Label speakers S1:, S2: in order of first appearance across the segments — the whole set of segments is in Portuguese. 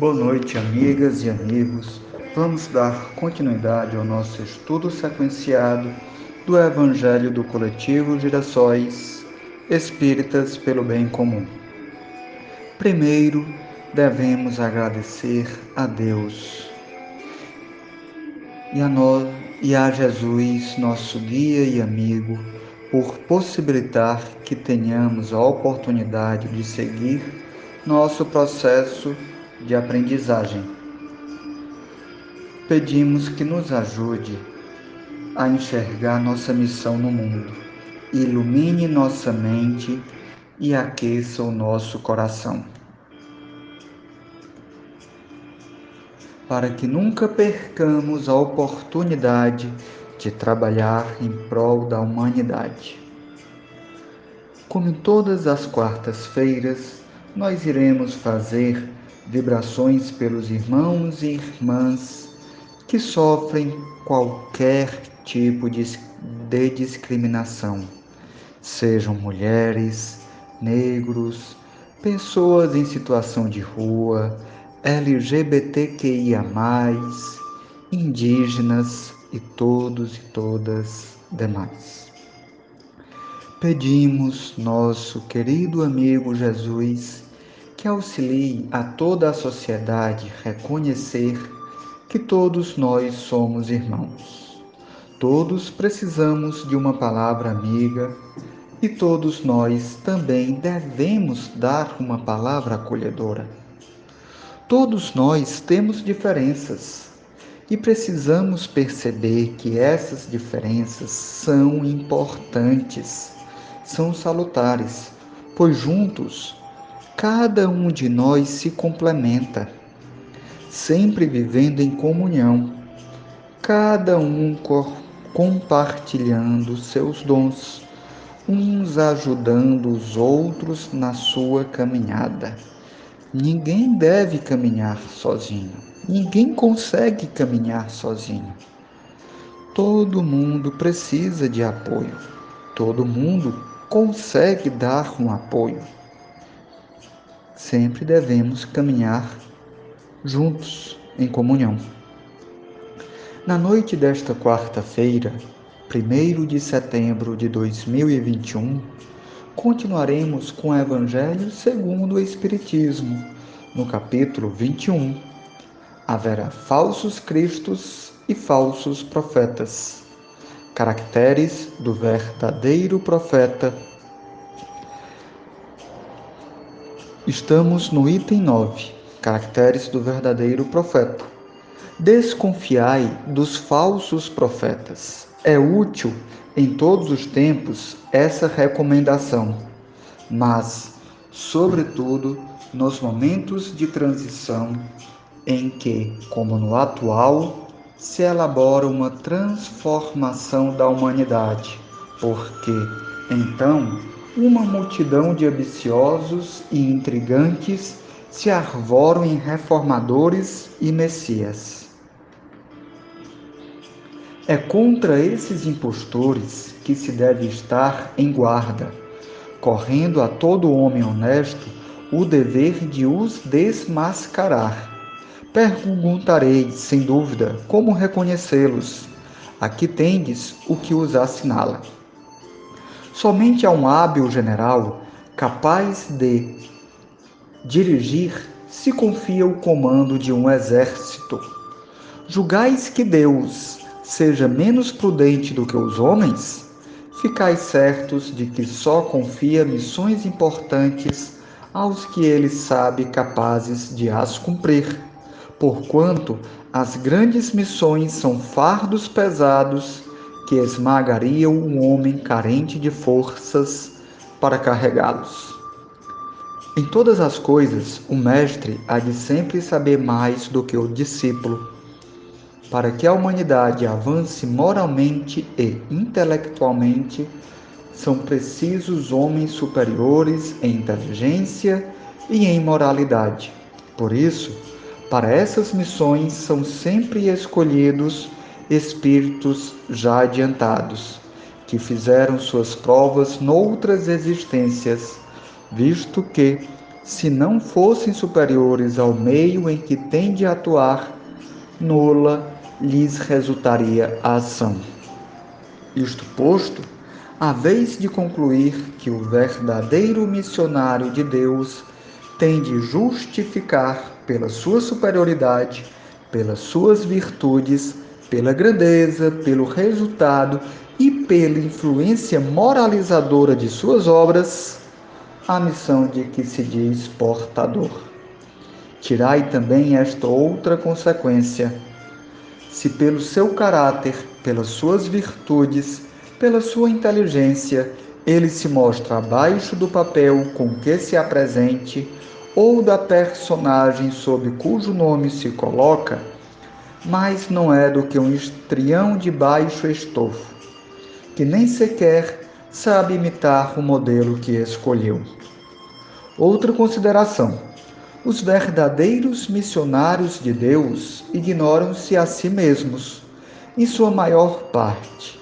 S1: Boa noite, amigas e amigos. Vamos dar continuidade ao nosso estudo sequenciado do Evangelho do Coletivo Girassóis Espíritas pelo Bem Comum. Primeiro, devemos agradecer a Deus e a nós e a Jesus, nosso guia e amigo, por possibilitar que tenhamos a oportunidade de seguir nosso processo de aprendizagem. Pedimos que nos ajude a enxergar nossa missão no mundo, ilumine nossa mente e aqueça o nosso coração. Para que nunca percamos a oportunidade de trabalhar em prol da humanidade. Como em todas as quartas-feiras, nós iremos fazer vibrações pelos irmãos e irmãs que sofrem qualquer tipo de, de discriminação, sejam mulheres, negros, pessoas em situação de rua, LGBTQIA, indígenas e todos e todas demais. Pedimos, nosso querido amigo Jesus, que auxilie a toda a sociedade reconhecer que todos nós somos irmãos. Todos precisamos de uma palavra amiga e todos nós também devemos dar uma palavra acolhedora. Todos nós temos diferenças e precisamos perceber que essas diferenças são importantes, são salutares, pois juntos cada um de nós se complementa, sempre vivendo em comunhão, cada um compartilhando seus dons, uns ajudando os outros na sua caminhada. Ninguém deve caminhar sozinho, ninguém consegue caminhar sozinho. Todo mundo precisa de apoio, todo mundo consegue dar um apoio sempre devemos caminhar juntos em comunhão. Na noite desta quarta-feira, 1 de setembro de 2021, continuaremos com o Evangelho segundo o Espiritismo, no capítulo 21. Haverá falsos cristos e falsos profetas. Caracteres do verdadeiro profeta Estamos no item 9, caracteres do verdadeiro profeta. Desconfiai dos falsos profetas. É útil em todos os tempos essa recomendação, mas, sobretudo, nos momentos de transição em que, como no atual, se elabora uma transformação da humanidade, porque então uma multidão de ambiciosos e intrigantes se arvoram em reformadores e messias. É contra esses impostores que se deve estar em guarda, correndo a todo homem honesto o dever de os desmascarar. Perguntarei, sem dúvida, como reconhecê-los. Aqui tendes o que os assinala. Somente a um hábil general capaz de dirigir se confia o comando de um exército. Julgais que Deus seja menos prudente do que os homens? Ficais certos de que só confia missões importantes aos que ele sabe capazes de as cumprir, porquanto as grandes missões são fardos pesados que esmagariam um homem carente de forças para carregá-los. Em todas as coisas, o mestre há de sempre saber mais do que o discípulo. Para que a humanidade avance moralmente e intelectualmente, são precisos homens superiores em inteligência e em moralidade. Por isso, para essas missões são sempre escolhidos espíritos já adiantados, que fizeram suas provas noutras existências, visto que, se não fossem superiores ao meio em que tem de atuar, nula lhes resultaria a ação. Isto posto, a vez de concluir que o verdadeiro missionário de Deus tem de justificar pela sua superioridade, pelas suas virtudes, pela grandeza, pelo resultado e pela influência moralizadora de suas obras, a missão de que se diz portador. Tirai também esta outra consequência. Se pelo seu caráter, pelas suas virtudes, pela sua inteligência, ele se mostra abaixo do papel com que se apresente ou da personagem sob cujo nome se coloca, mas não é do que um estrião de baixo estofo, que nem sequer sabe imitar o modelo que escolheu. Outra consideração: os verdadeiros missionários de Deus ignoram-se a si mesmos, em sua maior parte.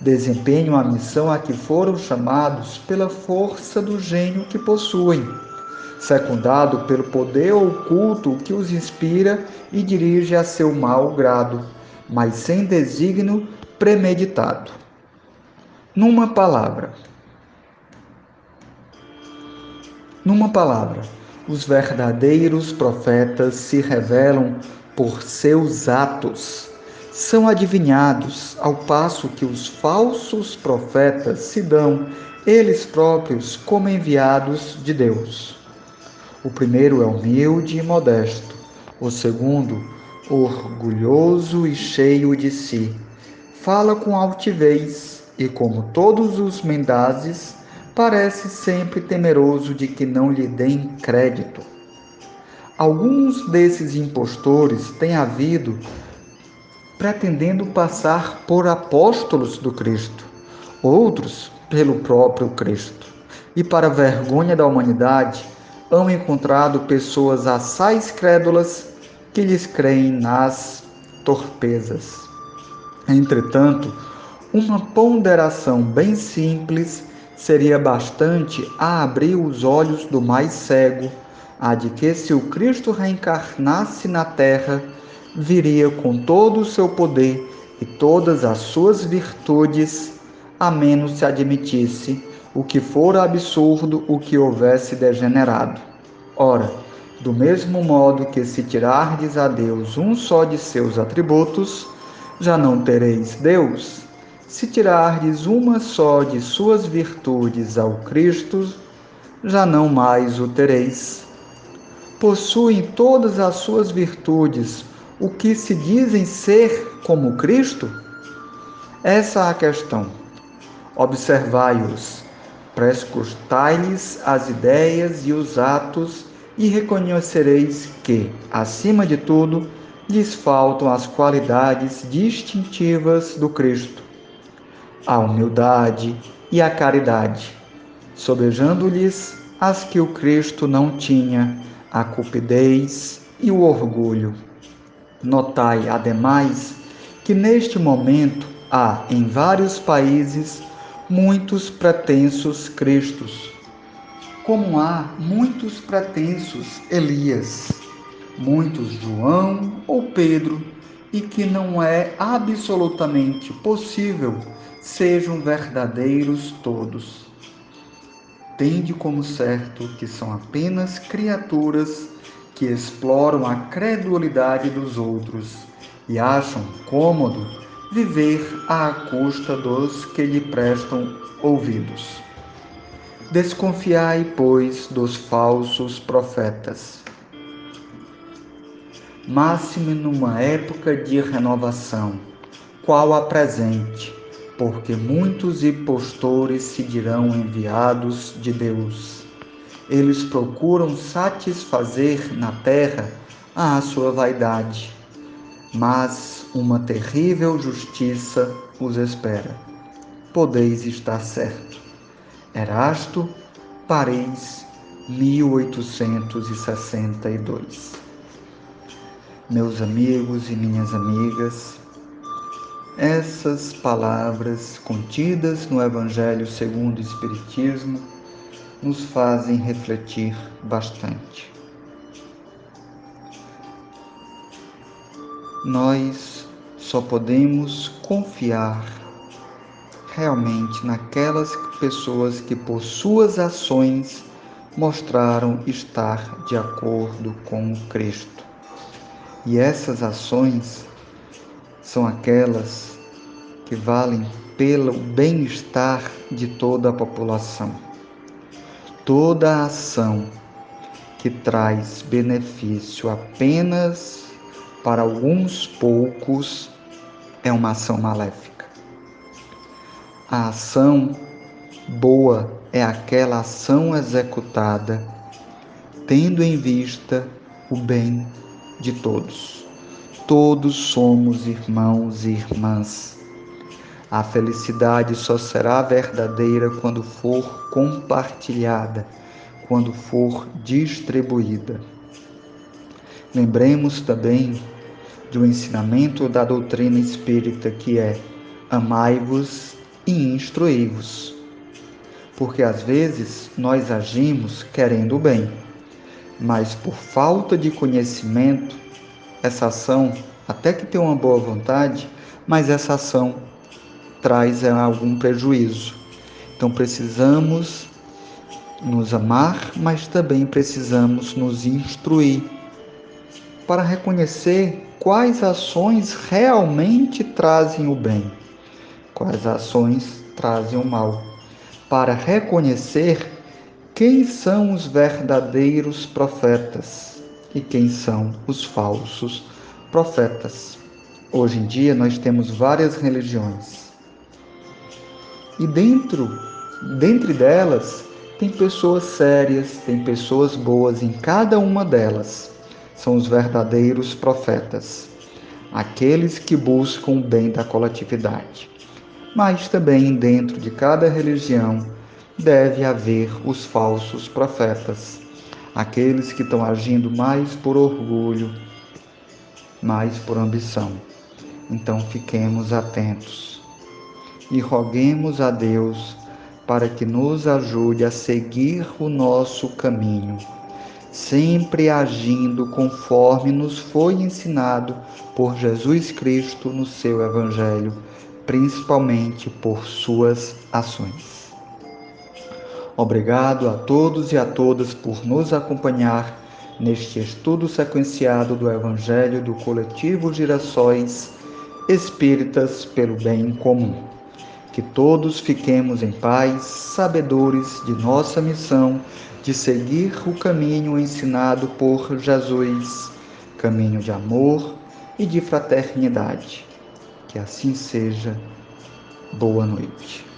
S1: Desempenham a missão a que foram chamados pela força do gênio que possuem, secundado pelo poder oculto que os inspira e dirige a seu mau grado, mas sem desígnio premeditado. Numa palavra, Numa palavra, os verdadeiros profetas se revelam por seus atos. São adivinhados, ao passo que os falsos profetas se dão eles próprios como enviados de Deus. O primeiro é humilde e modesto, o segundo, orgulhoso e cheio de si. Fala com altivez e, como todos os mendazes, parece sempre temeroso de que não lhe deem crédito. Alguns desses impostores têm havido pretendendo passar por apóstolos do Cristo, outros pelo próprio Cristo. E para vergonha da humanidade, hão encontrado pessoas assaz crédulas que lhes creem nas torpezas. Entretanto, uma ponderação bem simples seria bastante a abrir os olhos do mais cego, a de que se o Cristo reencarnasse na terra, viria com todo o seu poder e todas as suas virtudes, a menos se admitisse o que fora absurdo o que houvesse degenerado. Ora, do mesmo modo que se tirardes a Deus um só de seus atributos, já não tereis Deus. Se tirardes uma só de suas virtudes ao Cristo, já não mais o tereis. Possuem todas as suas virtudes o que se dizem ser como Cristo? Essa é a questão. Observai-os, prescrutai-lhes as ideias e os atos e reconhecereis que, acima de tudo, lhes faltam as qualidades distintivas do Cristo a humildade e a caridade, sobejando-lhes as que o Cristo não tinha, a cupidez e o orgulho. Notai, ademais, que neste momento há em vários países muitos pretensos Cristos, como há muitos pretensos Elias, muitos João ou Pedro, e que não é absolutamente possível sejam verdadeiros todos. Tende como certo que são apenas criaturas que exploram a credulidade dos outros e acham cômodo viver à custa dos que lhe prestam ouvidos. Desconfiai, pois, dos falsos profetas. Máxime numa época de renovação, qual a presente, porque muitos impostores se dirão enviados de Deus. Eles procuram satisfazer na terra a sua vaidade, mas uma terrível justiça os espera. Podeis estar certo. Erasto, Paris, 1862. Meus amigos e minhas amigas, essas palavras contidas no Evangelho segundo o Espiritismo nos fazem refletir bastante. Nós só podemos confiar realmente naquelas pessoas que, por suas ações, mostraram estar de acordo com Cristo. E essas ações são aquelas que valem pelo bem-estar de toda a população. Toda ação que traz benefício apenas para alguns poucos é uma ação maléfica. A ação boa é aquela ação executada tendo em vista o bem de todos. Todos somos irmãos e irmãs. A felicidade só será verdadeira quando for compartilhada, quando for distribuída. Lembremos também do ensinamento da doutrina espírita que é: amai-vos e instruí-vos. Porque às vezes nós agimos querendo o bem, mas por falta de conhecimento, essa ação, até que tem uma boa vontade, mas essa ação traz algum prejuízo. Então precisamos nos amar, mas também precisamos nos instruir para reconhecer quais ações realmente trazem o bem, quais ações trazem o mal, para reconhecer quem são os verdadeiros profetas e quem são os falsos profetas. Hoje em dia nós temos várias religiões. E dentro, dentre delas, tem pessoas sérias, tem pessoas boas em cada uma delas são os verdadeiros profetas, aqueles que buscam o bem da coletividade. Mas também dentro de cada religião deve haver os falsos profetas, aqueles que estão agindo mais por orgulho, mais por ambição. Então fiquemos atentos e roguemos a Deus para que nos ajude a seguir o nosso caminho sempre agindo conforme nos foi ensinado por Jesus Cristo no seu Evangelho, principalmente por suas ações. Obrigado a todos e a todas por nos acompanhar neste estudo sequenciado do Evangelho do Coletivo Girassóis Espíritas pelo Bem Comum. Que todos fiquemos em paz, sabedores de nossa missão de seguir o caminho ensinado por Jesus, caminho de amor e de fraternidade. Que assim seja. Boa noite.